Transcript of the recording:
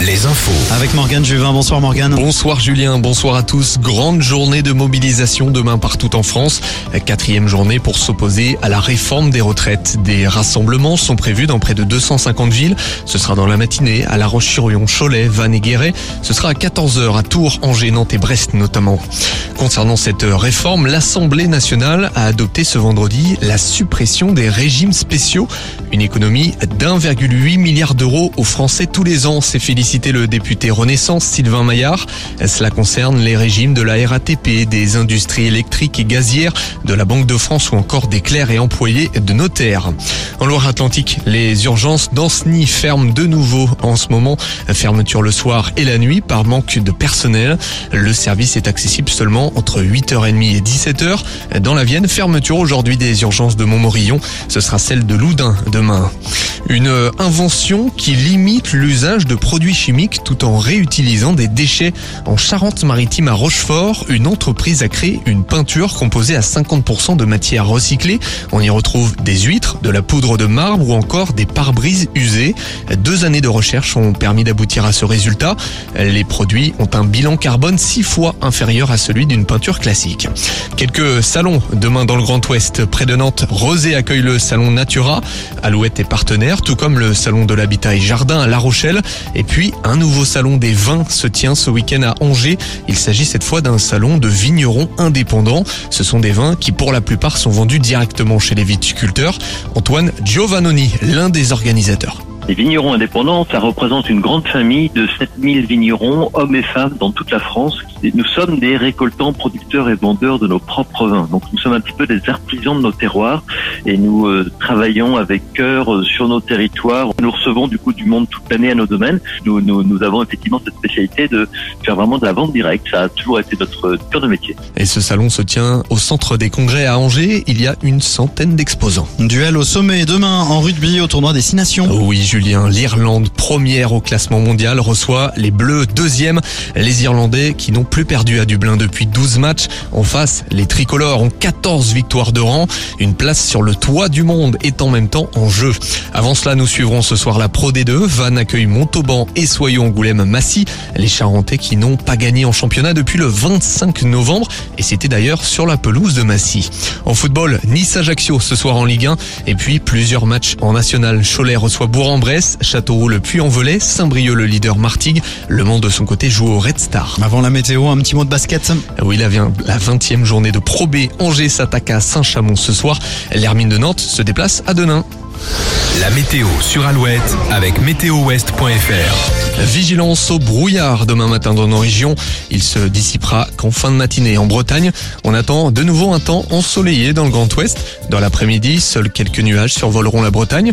Les infos. Avec Morgane Juvin. Bonsoir Morgane. Bonsoir Julien, bonsoir à tous. Grande journée de mobilisation demain partout en France. Quatrième journée pour s'opposer à la réforme des retraites. Des rassemblements sont prévus dans près de 250 villes. Ce sera dans la matinée à La Roche-sur-Yon, Cholet, Vannes et Guéret. Ce sera à 14h à Tours, Angers, Nantes et Brest notamment. Concernant cette réforme, l'Assemblée nationale a adopté ce vendredi la suppression des régimes spéciaux. Une économie d'1,8 milliard d'euros aux Français tous les ans, s'est félicité le député Renaissance Sylvain Maillard. Cela concerne les régimes de la RATP, des industries électriques et gazières, de la Banque de France ou encore des clercs et employés de notaires. En Loire-Atlantique, les urgences d'Anceny ferment de nouveau en ce moment. Fermeture le soir et la nuit par manque de personnel. Le service est accessible seulement entre 8h30 et 17h. Dans la Vienne, fermeture aujourd'hui des urgences de Montmorillon. Ce sera celle de Loudun demain. Une invention qui limite l'usage de produits chimiques tout en réutilisant des déchets. En Charente-Maritime à Rochefort, une entreprise a créé une peinture composée à 50% de matière recyclée. On y retrouve des huîtres, de la poudre de marbre ou encore des pare-brises usés. Deux années de recherche ont permis d'aboutir à ce résultat. Les produits ont un bilan carbone six fois inférieur à celui d'une peinture classique. Quelques salons demain dans le Grand Ouest. Près de Nantes, Rosé accueille le salon Natura. Alouette est partenaire, tout comme le salon de l'habitat et jardin à La Rochelle. Et puis, un nouveau salon des vins se tient ce week-end à Angers. Il s'agit cette fois d'un salon de vignerons indépendants. Ce sont des vins qui, pour la plupart, sont vendus directement chez les viticulteurs. Antoine Giovannoni, l'un des organisateurs. Les vignerons indépendants, ça représente une grande famille de 7000 vignerons, hommes et femmes, dans toute la France. Nous sommes des récoltants, producteurs et vendeurs de nos propres vins. Donc nous sommes un petit peu des artisans de nos terroirs et nous euh, travaillons avec cœur euh, sur nos territoires. Nous recevons du coup du monde toute l'année à nos domaines. Nous, nous, nous avons effectivement cette spécialité de faire vraiment de la vente directe. Ça a toujours été notre cœur de métier. Et ce salon se tient au centre des congrès à Angers. Il y a une centaine d'exposants. Duel au sommet demain en rugby au tournoi des Six Nations. Oui, Julien, l'Irlande, première au classement mondial, reçoit les Bleus, deuxième. Les Irlandais qui n'ont plus perdu à Dublin depuis 12 matchs. En face, les tricolores ont 14 victoires de rang. Une place sur le toit du monde est en même temps en jeu. Avant cela, nous suivrons ce soir la Pro D2. Vannes accueille Montauban et Soyons Angoulême Massy. Les Charentais qui n'ont pas gagné en championnat depuis le 25 novembre. Et c'était d'ailleurs sur la pelouse de Massy. En football, Nice-Ajaccio ce soir en Ligue 1. Et puis plusieurs matchs en national. Cholet reçoit Bourg-en-Bresse, Châteauroux le Puy-en-Velay, Saint-Brieuc le leader Martigues. Le Mans de son côté joue au Red Star. Avant la météo, un petit mot de basket. Oui, la, la 20e journée de Pro B. Angers s'attaque à Saint-Chamond ce soir. L'Hermine de Nantes se déplace à Denain. La météo sur Alouette avec météowest.fr. Vigilance au brouillard demain matin dans nos régions. Il se dissipera qu'en fin de matinée en Bretagne. On attend de nouveau un temps ensoleillé dans le Grand Ouest. Dans l'après-midi, seuls quelques nuages survoleront la Bretagne.